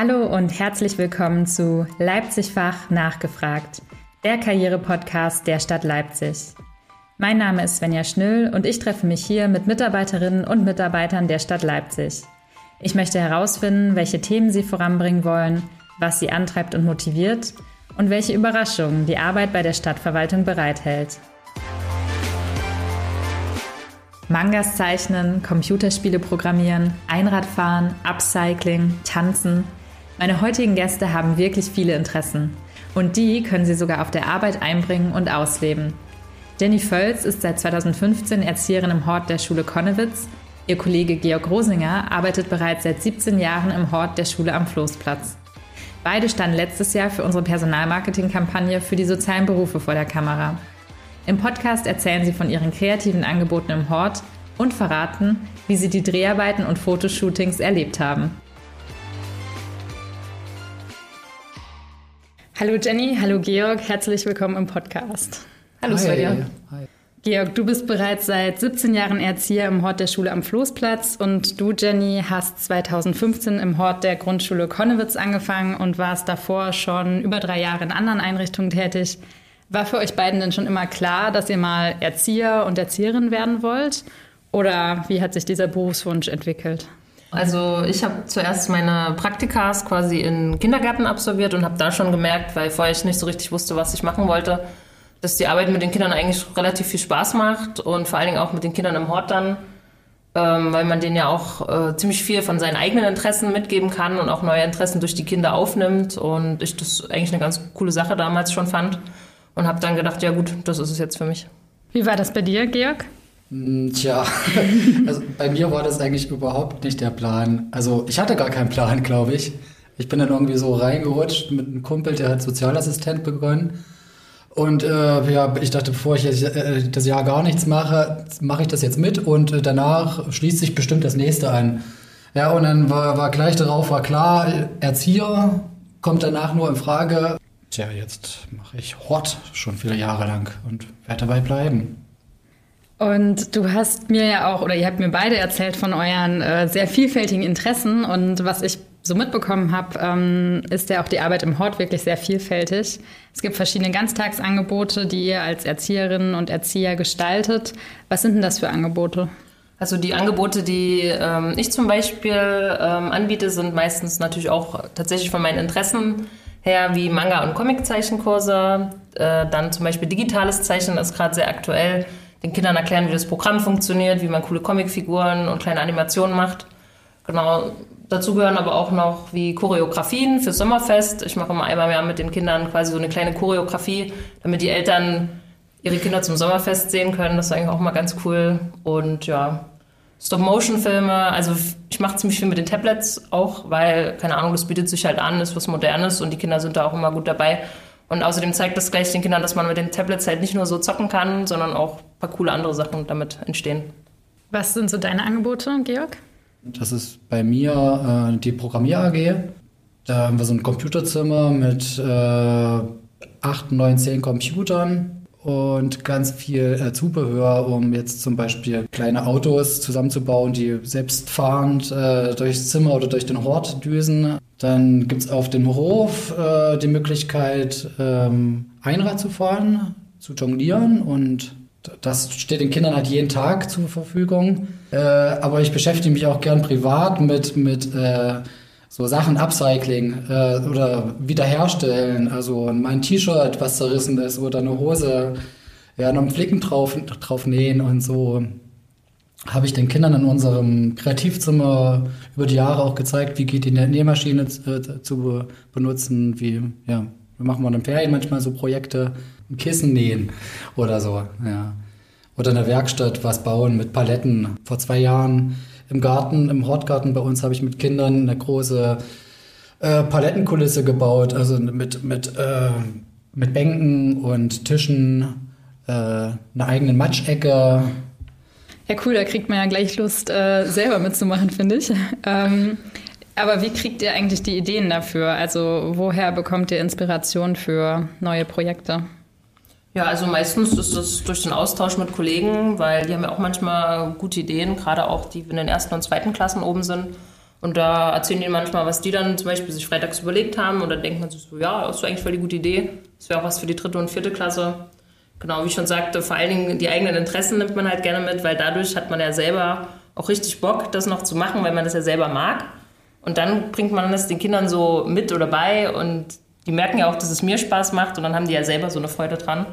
Hallo und herzlich willkommen zu Leipzig-Fach nachgefragt, der Karriere-Podcast der Stadt Leipzig. Mein Name ist Svenja Schnüll und ich treffe mich hier mit Mitarbeiterinnen und Mitarbeitern der Stadt Leipzig. Ich möchte herausfinden, welche Themen sie voranbringen wollen, was sie antreibt und motiviert und welche Überraschungen die Arbeit bei der Stadtverwaltung bereithält. Mangas zeichnen, Computerspiele programmieren, Einradfahren, Upcycling, Tanzen. Meine heutigen Gäste haben wirklich viele Interessen. Und die können sie sogar auf der Arbeit einbringen und ausleben. Jenny Völz ist seit 2015 Erzieherin im Hort der Schule Konnewitz. Ihr Kollege Georg Rosinger arbeitet bereits seit 17 Jahren im Hort der Schule am Floßplatz. Beide standen letztes Jahr für unsere Personalmarketing-Kampagne für die sozialen Berufe vor der Kamera. Im Podcast erzählen sie von ihren kreativen Angeboten im Hort und verraten, wie sie die Dreharbeiten und Fotoshootings erlebt haben. Hallo Jenny, hallo Georg, herzlich willkommen im Podcast. Hallo Svenja. Hi. Georg, du bist bereits seit 17 Jahren Erzieher im Hort der Schule am Floßplatz und du, Jenny, hast 2015 im Hort der Grundschule Konnewitz angefangen und warst davor schon über drei Jahre in anderen Einrichtungen tätig. War für euch beiden denn schon immer klar, dass ihr mal Erzieher und Erzieherin werden wollt? Oder wie hat sich dieser Berufswunsch entwickelt? Also ich habe zuerst meine Praktikas quasi in Kindergärten absolviert und habe da schon gemerkt, weil vorher ich nicht so richtig wusste, was ich machen wollte, dass die Arbeit mit den Kindern eigentlich relativ viel Spaß macht und vor allen Dingen auch mit den Kindern im Hort dann, ähm, weil man denen ja auch äh, ziemlich viel von seinen eigenen Interessen mitgeben kann und auch neue Interessen durch die Kinder aufnimmt und ich das eigentlich eine ganz coole Sache damals schon fand und habe dann gedacht, ja gut, das ist es jetzt für mich. Wie war das bei dir, Georg? Hm, tja, also bei mir war das eigentlich überhaupt nicht der Plan. Also ich hatte gar keinen Plan, glaube ich. Ich bin dann irgendwie so reingerutscht mit einem Kumpel, der hat Sozialassistent begonnen. Und äh, ja, ich dachte, bevor ich jetzt, äh, das Jahr gar nichts mache, mache ich das jetzt mit und äh, danach schließt sich bestimmt das nächste an. Ja, und dann war, war gleich darauf, war klar, Erzieher kommt danach nur in Frage. Tja, jetzt mache ich Hort schon viele Jahre lang und werde dabei bleiben. Und du hast mir ja auch, oder ihr habt mir beide erzählt von euren äh, sehr vielfältigen Interessen. Und was ich so mitbekommen habe, ähm, ist ja auch die Arbeit im Hort wirklich sehr vielfältig. Es gibt verschiedene Ganztagsangebote, die ihr als Erzieherinnen und Erzieher gestaltet. Was sind denn das für Angebote? Also die Angebote, die ähm, ich zum Beispiel ähm, anbiete, sind meistens natürlich auch tatsächlich von meinen Interessen her, wie Manga- und Comiczeichenkurse. Äh, dann zum Beispiel digitales Zeichnen ist gerade sehr aktuell. Den Kindern erklären, wie das Programm funktioniert, wie man coole Comicfiguren und kleine Animationen macht. Genau, dazu gehören aber auch noch wie Choreografien fürs Sommerfest. Ich mache immer einmal im Jahr mit den Kindern quasi so eine kleine Choreografie, damit die Eltern ihre Kinder zum Sommerfest sehen können. Das ist eigentlich auch mal ganz cool. Und ja, Stop-Motion-Filme, also ich mache ziemlich viel mit den Tablets auch, weil, keine Ahnung, das bietet sich halt an, ist was Modernes und die Kinder sind da auch immer gut dabei. Und außerdem zeigt das gleich den Kindern, dass man mit den Tablets halt nicht nur so zocken kann, sondern auch paar coole andere Sachen damit entstehen. Was sind so deine Angebote, Georg? Das ist bei mir äh, die Programmier AG. Da haben wir so ein Computerzimmer mit äh, acht, neun, zehn Computern und ganz viel äh, Zubehör, um jetzt zum Beispiel kleine Autos zusammenzubauen, die selbstfahrend äh, durchs Zimmer oder durch den Hort düsen. Dann gibt es auf dem Hof äh, die Möglichkeit, ähm, Einrad zu fahren, zu jonglieren und das steht den Kindern halt jeden Tag zur Verfügung. Äh, aber ich beschäftige mich auch gern privat mit, mit äh, so Sachen Upcycling äh, oder wiederherstellen. Also mein T-Shirt, was zerrissen ist, oder eine Hose, ja, noch einen Flicken drauf, drauf nähen und so. Habe ich den Kindern in unserem Kreativzimmer über die Jahre auch gezeigt, wie geht die Nähmaschine äh, zu benutzen, wie, ja, wir machen mal in den Ferien manchmal so Projekte, ein Kissen nähen oder so, ja. Oder in der Werkstatt was bauen mit Paletten. Vor zwei Jahren im Garten, im Hortgarten bei uns habe ich mit Kindern eine große äh, Palettenkulisse gebaut, also mit, mit, äh, mit Bänken und Tischen, äh, einer eigenen Matschecke. Ja, cool, da kriegt man ja gleich Lust, äh, selber mitzumachen, finde ich. Ähm, aber wie kriegt ihr eigentlich die Ideen dafür? Also woher bekommt ihr Inspiration für neue Projekte? Ja, also meistens ist das durch den Austausch mit Kollegen, weil die haben ja auch manchmal gute Ideen, gerade auch die in den ersten und zweiten Klassen oben sind. Und da erzählen die manchmal, was die dann zum Beispiel sich freitags überlegt haben. Und dann denkt man sich so, ja, das ist eigentlich voll die gute Idee. Das wäre auch was für die dritte und vierte Klasse. Genau, wie ich schon sagte, vor allen Dingen die eigenen Interessen nimmt man halt gerne mit, weil dadurch hat man ja selber auch richtig Bock, das noch zu machen, weil man das ja selber mag. Und dann bringt man das den Kindern so mit oder bei und die merken ja auch, dass es mir Spaß macht und dann haben die ja selber so eine Freude dran.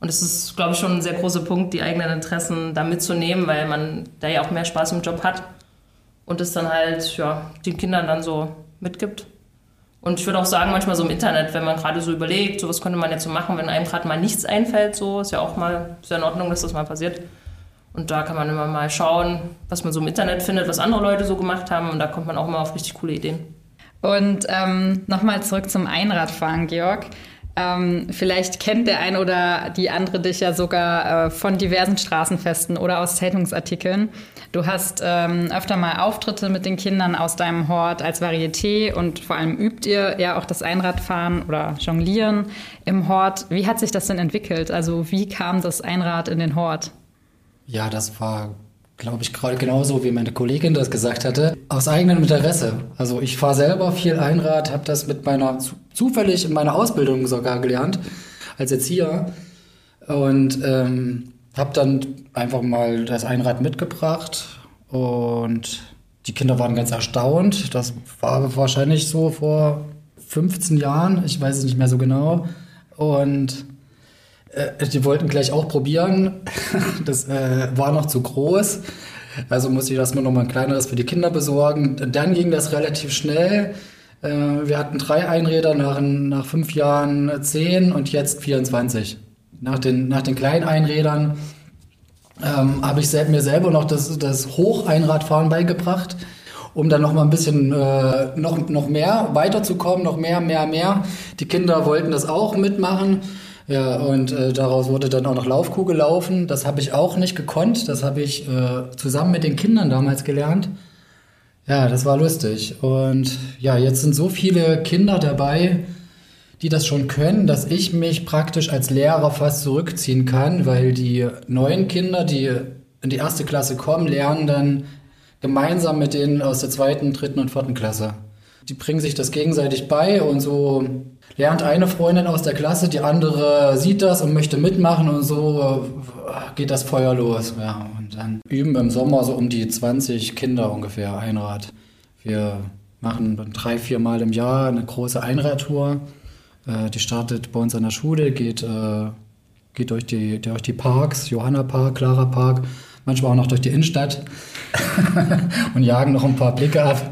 Und es ist, glaube ich, schon ein sehr großer Punkt, die eigenen Interessen da mitzunehmen, weil man da ja auch mehr Spaß im Job hat und es dann halt ja, den Kindern dann so mitgibt. Und ich würde auch sagen, manchmal so im Internet, wenn man gerade so überlegt, so was könnte man jetzt so machen, wenn einem gerade mal nichts einfällt, so ist ja auch mal, ja in Ordnung, dass das mal passiert. Und da kann man immer mal schauen, was man so im Internet findet, was andere Leute so gemacht haben. Und da kommt man auch immer auf richtig coole Ideen. Und ähm, nochmal zurück zum Einradfahren, Georg. Ähm, vielleicht kennt der ein oder die andere dich ja sogar äh, von diversen Straßenfesten oder aus Zeitungsartikeln. Du hast ähm, öfter mal Auftritte mit den Kindern aus deinem Hort als Varieté und vor allem übt ihr ja auch das Einradfahren oder Jonglieren im Hort. Wie hat sich das denn entwickelt? Also wie kam das Einrad in den Hort? Ja, das war, glaube ich, gerade genauso, wie meine Kollegin das gesagt hatte, aus eigenem Interesse. Also ich fahre selber viel Einrad, habe das mit meiner, zufällig in meiner Ausbildung sogar gelernt, als Erzieher. Und ähm, habe dann einfach mal das Einrad mitgebracht und die Kinder waren ganz erstaunt. Das war wahrscheinlich so vor 15 Jahren, ich weiß es nicht mehr so genau. Und äh, die wollten gleich auch probieren. Das äh, war noch zu groß. Also musste ich erstmal noch mal ein kleineres für die Kinder besorgen. Dann ging das relativ schnell. Äh, wir hatten drei Einräder nach, nach fünf Jahren zehn und jetzt 24. Nach den, nach den kleinen Einrädern ähm, habe ich mir selber noch das, das Hocheinradfahren beigebracht, um dann noch mal ein bisschen äh, noch, noch mehr weiterzukommen, noch mehr, mehr, mehr. Die Kinder wollten das auch mitmachen. Ja, und äh, daraus wurde dann auch noch Laufkugel laufen. Das habe ich auch nicht gekonnt. Das habe ich äh, zusammen mit den Kindern damals gelernt. Ja, das war lustig. Und ja, jetzt sind so viele Kinder dabei, die das schon können, dass ich mich praktisch als Lehrer fast zurückziehen kann, weil die neuen Kinder, die in die erste Klasse kommen, lernen dann gemeinsam mit denen aus der zweiten, dritten und vierten Klasse. Die bringen sich das gegenseitig bei und so lernt eine Freundin aus der Klasse, die andere sieht das und möchte mitmachen und so äh, geht das Feuer los. Ja, und dann üben im Sommer so um die 20 Kinder ungefähr Einrad. Wir machen dann drei, vier Mal im Jahr eine große Einradtour. Äh, die startet bei uns an der Schule, geht, äh, geht durch, die, durch die Parks, Johanna Park, Clara Park, manchmal auch noch durch die Innenstadt und jagen noch ein paar Blicke ab.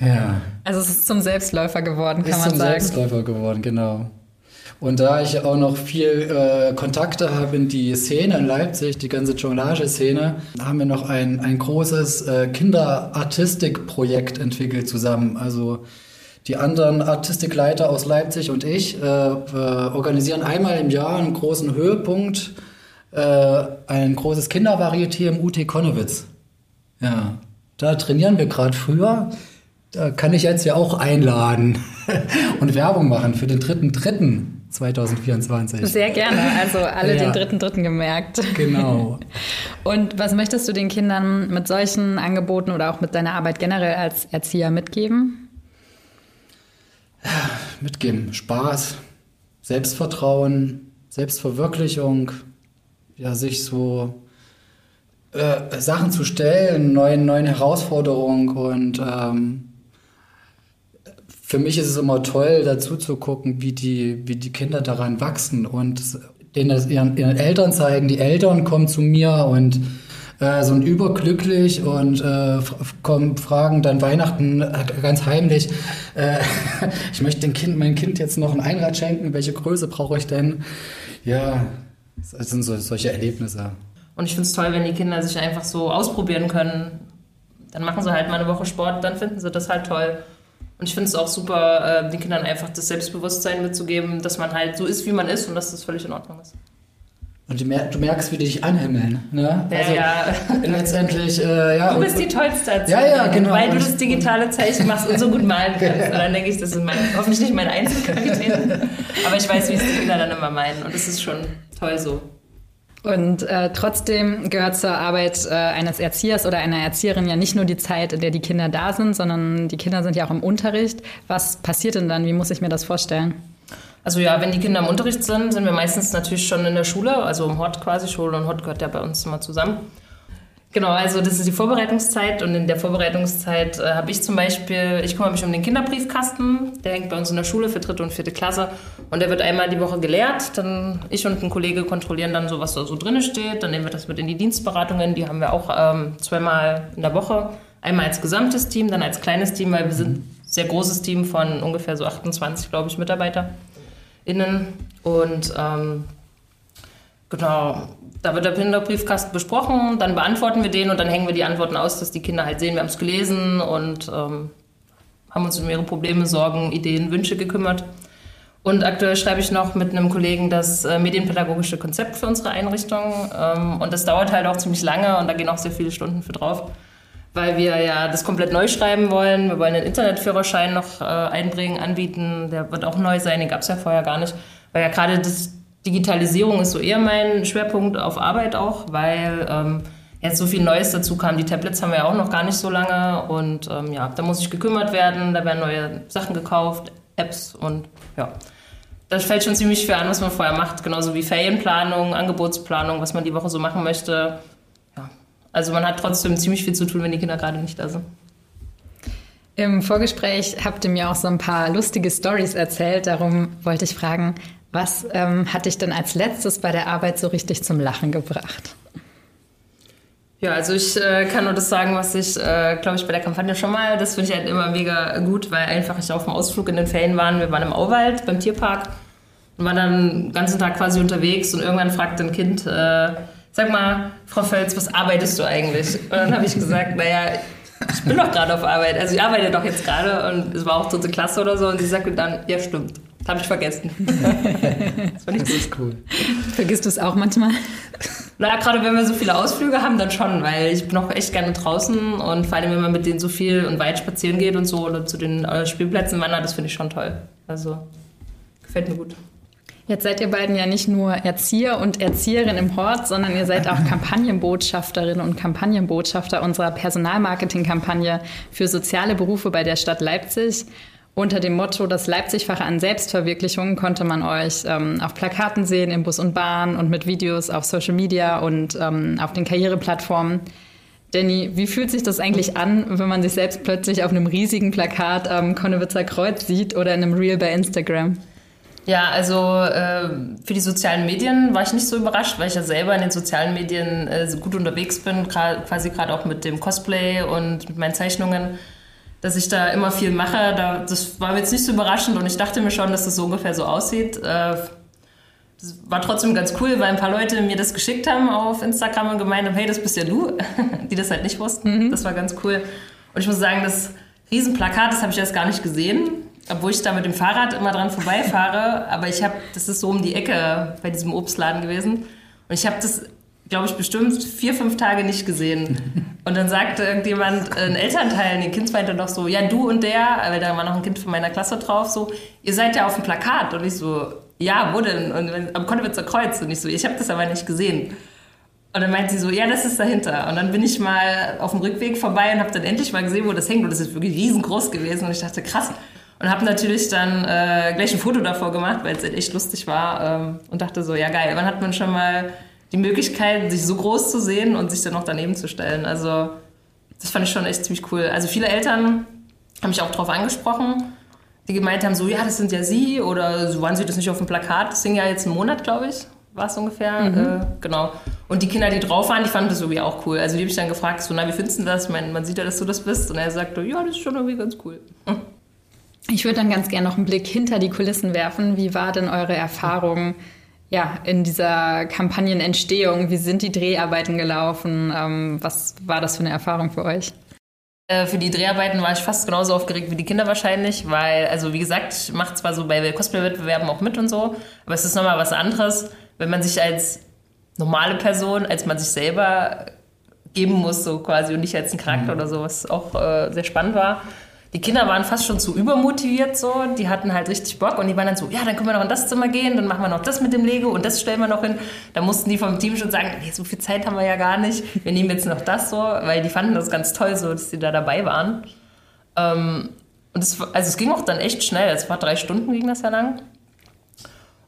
Ja. Also es ist zum Selbstläufer geworden, kann ist man sagen. Ist zum Selbstläufer geworden, genau. Und da ich auch noch viel äh, Kontakte habe in die Szene in Leipzig, die ganze Jonglage-Szene, haben wir noch ein, ein großes äh, Kinderartistik-Projekt entwickelt zusammen. Also die anderen Artistikleiter aus Leipzig und ich äh, äh organisieren einmal im Jahr einen großen Höhepunkt, äh, ein großes Kindervarieté im UT Konnewitz. Ja, da trainieren wir gerade früher da kann ich jetzt ja auch einladen und Werbung machen für den dritten dritten 2024. Sehr gerne, also alle ja. den dritten dritten gemerkt. Genau. Und was möchtest du den Kindern mit solchen Angeboten oder auch mit deiner Arbeit generell als Erzieher mitgeben? Mitgeben, Spaß, Selbstvertrauen, Selbstverwirklichung, ja, sich so äh, Sachen zu stellen, neuen, neuen Herausforderungen und ähm, für mich ist es immer toll, dazu zu gucken, wie die, wie die Kinder daran wachsen und denen ihren, ihren Eltern zeigen. Die Eltern kommen zu mir und äh, sind überglücklich und äh, kommen, fragen dann Weihnachten äh, ganz heimlich, äh, ich möchte dem Kind, mein Kind jetzt noch ein Einrad schenken, welche Größe brauche ich denn? Ja, das sind so, solche Erlebnisse. Und ich finde es toll, wenn die Kinder sich einfach so ausprobieren können. Dann machen sie halt mal eine Woche Sport, dann finden sie das halt toll. Und ich finde es auch super, äh, den Kindern einfach das Selbstbewusstsein mitzugeben, dass man halt so ist, wie man ist und dass das völlig in Ordnung ist. Und du, merkst, wie die dich anhimmeln. Ne? Ja, also ja. letztendlich, äh, ja. Du bist die tollste Erzieherin, ja, ja, genau. weil du das digitale Zeichen machst und so gut malen kannst. Und dann denke ich, das ist mein, hoffentlich nicht meine Einzelqualität. Aber ich weiß, wie es die Kinder dann immer meinen. Und das ist schon toll so. Und äh, trotzdem gehört zur Arbeit äh, eines Erziehers oder einer Erzieherin ja nicht nur die Zeit, in der die Kinder da sind, sondern die Kinder sind ja auch im Unterricht. Was passiert denn dann? Wie muss ich mir das vorstellen? Also ja, wenn die Kinder im Unterricht sind, sind wir meistens natürlich schon in der Schule, also im Hort quasi. Schule und Hort gehört ja bei uns immer zusammen. Genau, also das ist die Vorbereitungszeit und in der Vorbereitungszeit äh, habe ich zum Beispiel, ich kümmere mich um den Kinderbriefkasten, der hängt bei uns in der Schule für dritte und vierte Klasse und der wird einmal die Woche geleert. Dann ich und ein Kollege kontrollieren dann so, was da so drin steht. Dann nehmen wir das mit in die Dienstberatungen, die haben wir auch ähm, zweimal in der Woche. Einmal als gesamtes Team, dann als kleines Team, weil wir sind ein sehr großes Team von ungefähr so 28, glaube ich, MitarbeiterInnen. Und ähm, genau, da wird der Kinderbriefkasten besprochen, dann beantworten wir den und dann hängen wir die Antworten aus, dass die Kinder halt sehen, wir haben es gelesen und ähm, haben uns um ihre Probleme, Sorgen, Ideen, Wünsche gekümmert. Und aktuell schreibe ich noch mit einem Kollegen das äh, medienpädagogische Konzept für unsere Einrichtung. Ähm, und das dauert halt auch ziemlich lange und da gehen auch sehr viele Stunden für drauf, weil wir ja das komplett neu schreiben wollen. Wir wollen den Internetführerschein noch äh, einbringen, anbieten. Der wird auch neu sein, den gab es ja vorher gar nicht. Weil ja gerade das Digitalisierung ist so eher mein Schwerpunkt auf Arbeit auch, weil ähm, jetzt so viel Neues dazu kam. Die Tablets haben wir ja auch noch gar nicht so lange und ähm, ja, da muss ich gekümmert werden, da werden neue Sachen gekauft, Apps und ja. Das fällt schon ziemlich viel an, was man vorher macht, genauso wie Ferienplanung, Angebotsplanung, was man die Woche so machen möchte. Ja. Also man hat trotzdem ziemlich viel zu tun, wenn die Kinder gerade nicht da sind. Im Vorgespräch habt ihr mir auch so ein paar lustige Stories erzählt. Darum wollte ich fragen, was ähm, hat dich denn als letztes bei der Arbeit so richtig zum Lachen gebracht? Ja, also ich äh, kann nur das sagen, was ich, äh, glaube ich, bei der Kampagne schon mal, das finde ich halt immer mega gut, weil einfach ich auf dem Ausflug in den Ferien waren. Wir waren im Auwald beim Tierpark und waren dann den ganzen Tag quasi unterwegs und irgendwann fragt ein Kind, äh, sag mal, Frau Völz, was arbeitest du eigentlich? Und dann habe ich gesagt, naja, ich bin doch gerade auf Arbeit. Also ich arbeite doch jetzt gerade und es war auch dritte Klasse oder so und sie sagte dann, ja stimmt. Habe ich vergessen. das, fand ich das ist cool. Vergisst du es auch manchmal? Na, gerade wenn wir so viele Ausflüge haben, dann schon, weil ich bin auch echt gerne draußen und vor allem, wenn man mit denen so viel und weit spazieren geht und so oder zu den äh, Spielplätzen wandert, das finde ich schon toll. Also gefällt mir gut. Jetzt seid ihr beiden ja nicht nur Erzieher und Erzieherin im Hort, sondern ihr seid auch Kampagnenbotschafterin und Kampagnenbotschafter unserer Personalmarketing-Kampagne für soziale Berufe bei der Stadt Leipzig. Unter dem Motto Das Leipzig-Fach an Selbstverwirklichung konnte man euch ähm, auf Plakaten sehen, im Bus und Bahn und mit Videos auf Social Media und ähm, auf den Karriereplattformen. Danny, wie fühlt sich das eigentlich an, wenn man sich selbst plötzlich auf einem riesigen Plakat am Konnewitzer Kreuz sieht oder in einem Reel bei Instagram? Ja, also äh, für die sozialen Medien war ich nicht so überrascht, weil ich ja selber in den sozialen Medien äh, gut unterwegs bin, quasi gerade auch mit dem Cosplay und mit meinen Zeichnungen dass ich da immer viel mache. Da, das war mir jetzt nicht so überraschend und ich dachte mir schon, dass das so ungefähr so aussieht. Äh, das war trotzdem ganz cool, weil ein paar Leute mir das geschickt haben auf Instagram und gemeint haben, hey, das bist ja du, die das halt nicht wussten. Mhm. Das war ganz cool. Und ich muss sagen, das Riesenplakat, das habe ich erst gar nicht gesehen, obwohl ich da mit dem Fahrrad immer dran vorbeifahre. Aber ich habe, das ist so um die Ecke bei diesem Obstladen gewesen. Und ich habe das glaube ich, bestimmt vier, fünf Tage nicht gesehen. Und dann sagte irgendjemand, ein Elternteil, die Kind meinte doch so, ja, du und der, weil da war noch ein Kind von meiner Klasse drauf, so, ihr seid ja auf dem Plakat. Und ich so, ja, wo denn? Und am Konnewitzer Kreuz. Und ich so, ich habe das aber nicht gesehen. Und dann meinte sie so, ja, das ist dahinter. Und dann bin ich mal auf dem Rückweg vorbei und habe dann endlich mal gesehen, wo das hängt. Und das ist wirklich riesengroß gewesen. Und ich dachte, krass. Und habe natürlich dann äh, gleich ein Foto davor gemacht, weil es halt echt lustig war. Ähm, und dachte so, ja geil, wann hat man schon mal die Möglichkeit, sich so groß zu sehen und sich dann noch daneben zu stellen. Also das fand ich schon echt ziemlich cool. Also viele Eltern haben mich auch darauf angesprochen, die gemeint haben, so ja, das sind ja Sie oder so waren Sie das nicht auf dem Plakat? Das sind ja jetzt einen Monat, glaube ich, war es ungefähr. Mhm. Äh, genau. Und die Kinder, die drauf waren, die fanden das irgendwie auch cool. Also die habe ich dann gefragt, so na, wie findest du das? Ich meine, man sieht ja, dass du das bist. Und er sagte, ja, das ist schon irgendwie ganz cool. Ich würde dann ganz gerne noch einen Blick hinter die Kulissen werfen. Wie war denn eure Erfahrung? Ja, in dieser Kampagnenentstehung? Wie sind die Dreharbeiten gelaufen? Ähm, was war das für eine Erfahrung für euch? Äh, für die Dreharbeiten war ich fast genauso aufgeregt wie die Kinder wahrscheinlich, weil, also wie gesagt, ich mache zwar so bei Cosplay-Wettbewerben auch mit und so, aber es ist nochmal was anderes, wenn man sich als normale Person, als man sich selber geben muss, so quasi, und nicht als ein Charakter mhm. oder so, was auch äh, sehr spannend war. Die Kinder waren fast schon zu übermotiviert so. Die hatten halt richtig Bock und die waren dann so, ja, dann können wir noch in das Zimmer gehen, dann machen wir noch das mit dem Lego und das stellen wir noch hin. Da mussten die vom Team schon sagen, nee, so viel Zeit haben wir ja gar nicht. Wir nehmen jetzt noch das so, weil die fanden das ganz toll so, dass die da dabei waren. Ähm, und es, also es ging auch dann echt schnell. Es war drei Stunden ging das ja lang.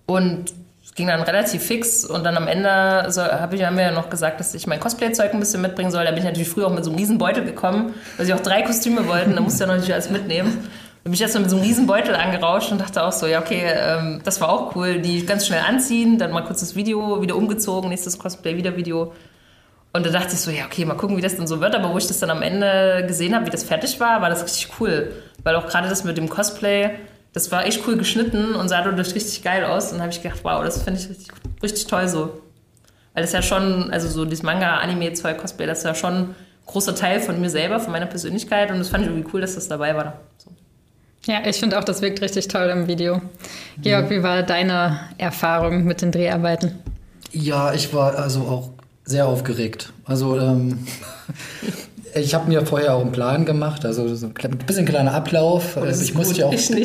Und ging dann relativ fix und dann am Ende so, hab ich, haben wir ja noch gesagt, dass ich mein Cosplay-Zeug ein bisschen mitbringen soll. Da bin ich natürlich früher auch mit so einem riesen Beutel gekommen, weil sie auch drei Kostüme wollten, da musste ja natürlich alles mitnehmen. Da bin ich erstmal mit so einem riesen Beutel angerauscht und dachte auch so, ja okay, ähm, das war auch cool, die ganz schnell anziehen, dann mal kurz das Video wieder umgezogen, nächstes Cosplay, wieder Video. Und da dachte ich so, ja okay, mal gucken, wie das dann so wird. Aber wo ich das dann am Ende gesehen habe, wie das fertig war, war das richtig cool. Weil auch gerade das mit dem Cosplay, das war echt cool geschnitten und sah dadurch richtig geil aus. Und dann habe ich gedacht, wow, das finde ich richtig, richtig toll so. Weil das ja schon, also so dieses Manga, Anime, 2 Cosplay, das ist ja schon ein großer Teil von mir selber, von meiner Persönlichkeit. Und das fand ich irgendwie cool, dass das dabei war. So. Ja, ich finde auch, das wirkt richtig toll im Video. Georg, wie war deine Erfahrung mit den Dreharbeiten? Ja, ich war also auch sehr aufgeregt. Also ähm, ich habe mir vorher auch einen Plan gemacht, also so ein bisschen kleiner Ablauf. Oh, also ich musste ja auch viel,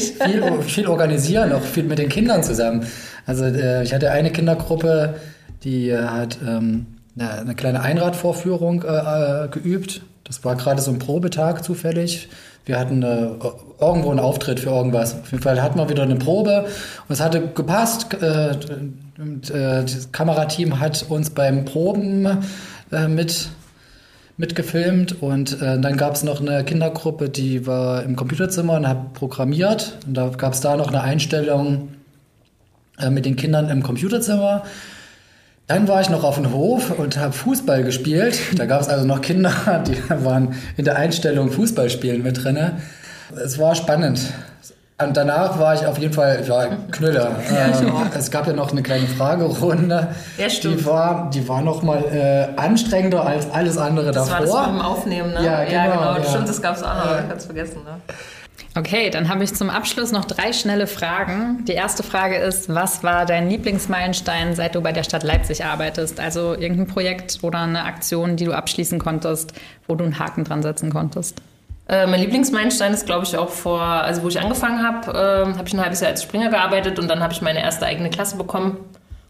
viel, organisieren, auch viel mit den Kindern zusammen. Also äh, ich hatte eine Kindergruppe, die äh, hat ähm, eine, eine, kleine Einradvorführung äh, äh, geübt. Das war gerade so ein Probetag zufällig. Wir hatten äh, irgendwo einen Auftritt für irgendwas. Auf jeden Fall hatten wir wieder eine Probe und es hatte gepasst. Äh, das Kamerateam hat uns beim Proben mit mitgefilmt und äh, dann gab es noch eine Kindergruppe, die war im Computerzimmer und hat programmiert und da gab es da noch eine Einstellung äh, mit den Kindern im Computerzimmer. Dann war ich noch auf dem Hof und habe Fußball gespielt. Da gab es also noch Kinder, die waren in der Einstellung Fußballspielen mit drin. Es war spannend. Und danach war ich auf jeden Fall ja, Knüller. Ähm, es gab ja noch eine kleine Fragerunde. Ja, stimmt. Die war, die war noch mal äh, anstrengender als alles andere das davor. Das war das beim Aufnehmen, ne? Ja, genau. Ja, genau. Ja. Stimmt, das gab es auch noch. Ja. Ich hab's vergessen, ne? Okay, dann habe ich zum Abschluss noch drei schnelle Fragen. Die erste Frage ist, was war dein Lieblingsmeilenstein, seit du bei der Stadt Leipzig arbeitest? Also irgendein Projekt oder eine Aktion, die du abschließen konntest, wo du einen Haken dran setzen konntest? Äh, mein Lieblingsmeilenstein ist, glaube ich, auch vor, also wo ich angefangen habe, äh, habe ich ein halbes Jahr als Springer gearbeitet und dann habe ich meine erste eigene Klasse bekommen.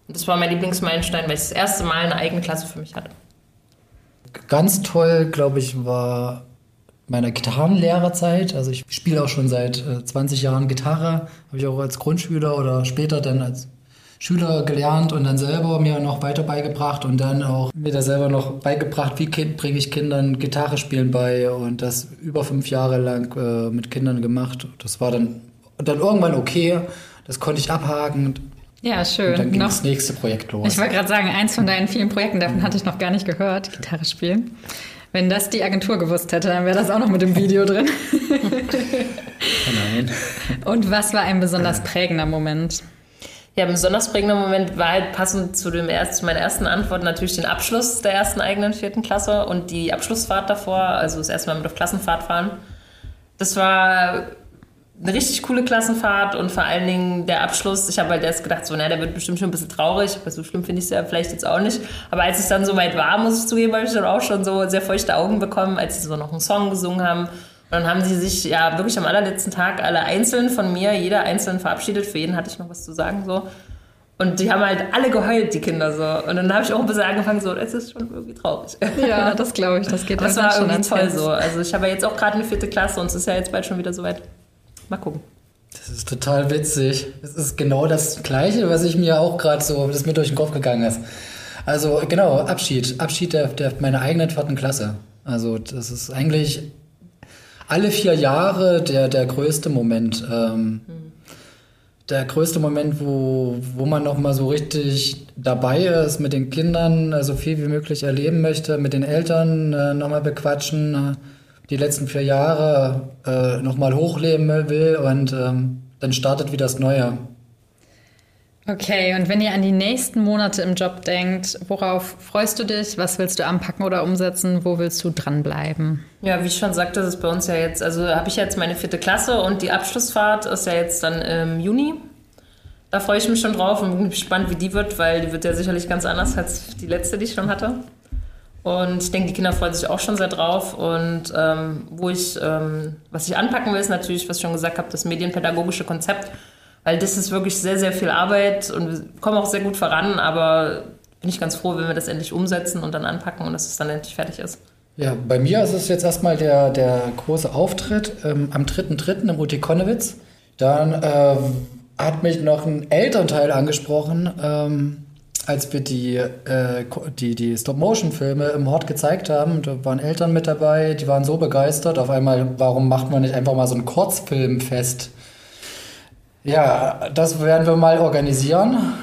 Und das war mein Lieblingsmeilenstein, weil ich das erste Mal eine eigene Klasse für mich hatte. Ganz toll, glaube ich, war meine Gitarrenlehrerzeit. Also ich spiele auch schon seit äh, 20 Jahren Gitarre, habe ich auch als Grundschüler oder später dann als Schüler gelernt und dann selber mir noch weiter beigebracht und dann auch mir da selber noch beigebracht, wie bringe ich Kindern Gitarre spielen bei und das über fünf Jahre lang äh, mit Kindern gemacht. Das war dann, dann irgendwann okay, das konnte ich abhaken. Ja, schön. Und dann ging noch, das nächste Projekt los. Ich wollte gerade sagen, eins von deinen vielen Projekten, davon hatte ich noch gar nicht gehört, Gitarre spielen. Wenn das die Agentur gewusst hätte, dann wäre das auch noch mit dem Video drin. Nein. Und was war ein besonders prägender Moment? Ja, ein besonders prägender Moment war halt passend zu, dem erst, meiner ersten Antwort natürlich den Abschluss der ersten eigenen vierten Klasse und die Abschlussfahrt davor, also das erste Mal mit auf Klassenfahrt fahren. Das war eine richtig coole Klassenfahrt und vor allen Dingen der Abschluss. Ich habe halt erst gedacht, so, na, der wird bestimmt schon ein bisschen traurig, aber so schlimm finde ich es ja vielleicht jetzt auch nicht. Aber als es dann so weit war, muss ich zugeben, habe ich dann auch schon so sehr feuchte Augen bekommen, als sie so noch einen Song gesungen haben und dann haben sie sich ja wirklich am allerletzten Tag alle einzeln von mir, jeder einzeln verabschiedet. Für jeden hatte ich noch was zu sagen so. Und die haben halt alle geheult, die Kinder so. Und dann habe ich auch ein bisschen angefangen, so, es ist schon irgendwie traurig. Ja, das glaube ich, das geht Das war schon irgendwie toll so. Also ich habe ja jetzt auch gerade eine vierte Klasse und es ist ja jetzt bald schon wieder soweit. Mal gucken. Das ist total witzig. Es ist genau das Gleiche, was ich mir auch gerade so, das mir durch den Kopf gegangen ist. Also genau, Abschied. Abschied der, der meiner eigenen vierten Klasse. Also das ist eigentlich alle vier Jahre der, der größte Moment. Ähm, mhm. Der größte Moment, wo, wo man nochmal so richtig dabei ist, mit den Kindern äh, so viel wie möglich erleben möchte, mit den Eltern äh, nochmal bequatschen, äh, die letzten vier Jahre äh, nochmal hochleben will und ähm, dann startet wieder das Neue. Okay, und wenn ihr an die nächsten Monate im Job denkt, worauf freust du dich? Was willst du anpacken oder umsetzen? Wo willst du dranbleiben? Ja, wie ich schon sagte, das ist bei uns ja jetzt, also habe ich jetzt meine vierte Klasse und die Abschlussfahrt ist ja jetzt dann im Juni. Da freue ich mich schon drauf und bin gespannt, wie die wird, weil die wird ja sicherlich ganz anders als die letzte, die ich schon hatte. Und ich denke, die Kinder freuen sich auch schon sehr drauf. Und ähm, wo ich, ähm, was ich anpacken will, ist natürlich, was ich schon gesagt habe, das medienpädagogische Konzept. Weil das ist wirklich sehr, sehr viel Arbeit und wir kommen auch sehr gut voran, aber bin ich ganz froh, wenn wir das endlich umsetzen und dann anpacken und dass es dann endlich fertig ist. Ja, bei mir ist es jetzt erstmal der, der große Auftritt ähm, am 3.3. im UT Konnewitz. Dann äh, hat mich noch ein Elternteil angesprochen, ähm, als wir die, äh, die, die Stop-Motion-Filme im Hort gezeigt haben. Da waren Eltern mit dabei, die waren so begeistert. Auf einmal, warum macht man nicht einfach mal so ein Kurzfilmfest? Ja, das werden wir mal organisieren.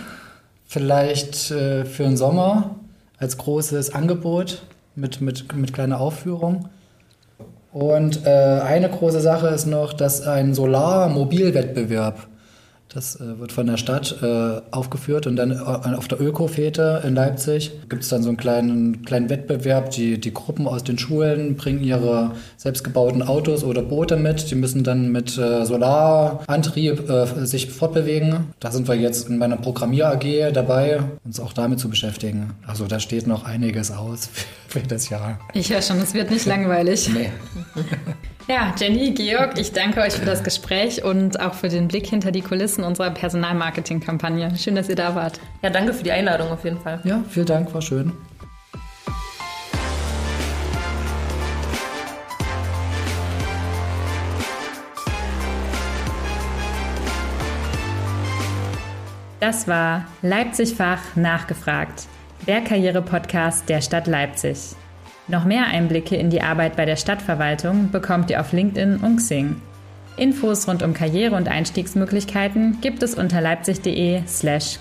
Vielleicht äh, für den Sommer als großes Angebot mit, mit, mit kleiner Aufführung. Und äh, eine große Sache ist noch, dass ein Solar-Mobilwettbewerb das äh, wird von der Stadt äh, aufgeführt und dann äh, auf der Ökofete in Leipzig gibt es dann so einen kleinen, kleinen Wettbewerb. Die, die Gruppen aus den Schulen bringen ihre selbstgebauten Autos oder Boote mit. Die müssen dann mit äh, Solarantrieb äh, sich fortbewegen. Da sind wir jetzt in meiner Programmier-AG dabei, uns auch damit zu beschäftigen. Also da steht noch einiges aus für, das Jahr. Ich höre schon, es wird nicht langweilig. Nee. Ja, Jenny, Georg, ich danke euch für das Gespräch und auch für den Blick hinter die Kulissen unserer Personalmarketing-Kampagne. Schön, dass ihr da wart. Ja, danke für die Einladung auf jeden Fall. Ja, vielen Dank, war schön. Das war Leipzig-Fach nachgefragt, der Karriere-Podcast der Stadt Leipzig. Noch mehr Einblicke in die Arbeit bei der Stadtverwaltung bekommt ihr auf LinkedIn und Xing. Infos rund um Karriere und Einstiegsmöglichkeiten gibt es unter leipzig.de/karriere. slash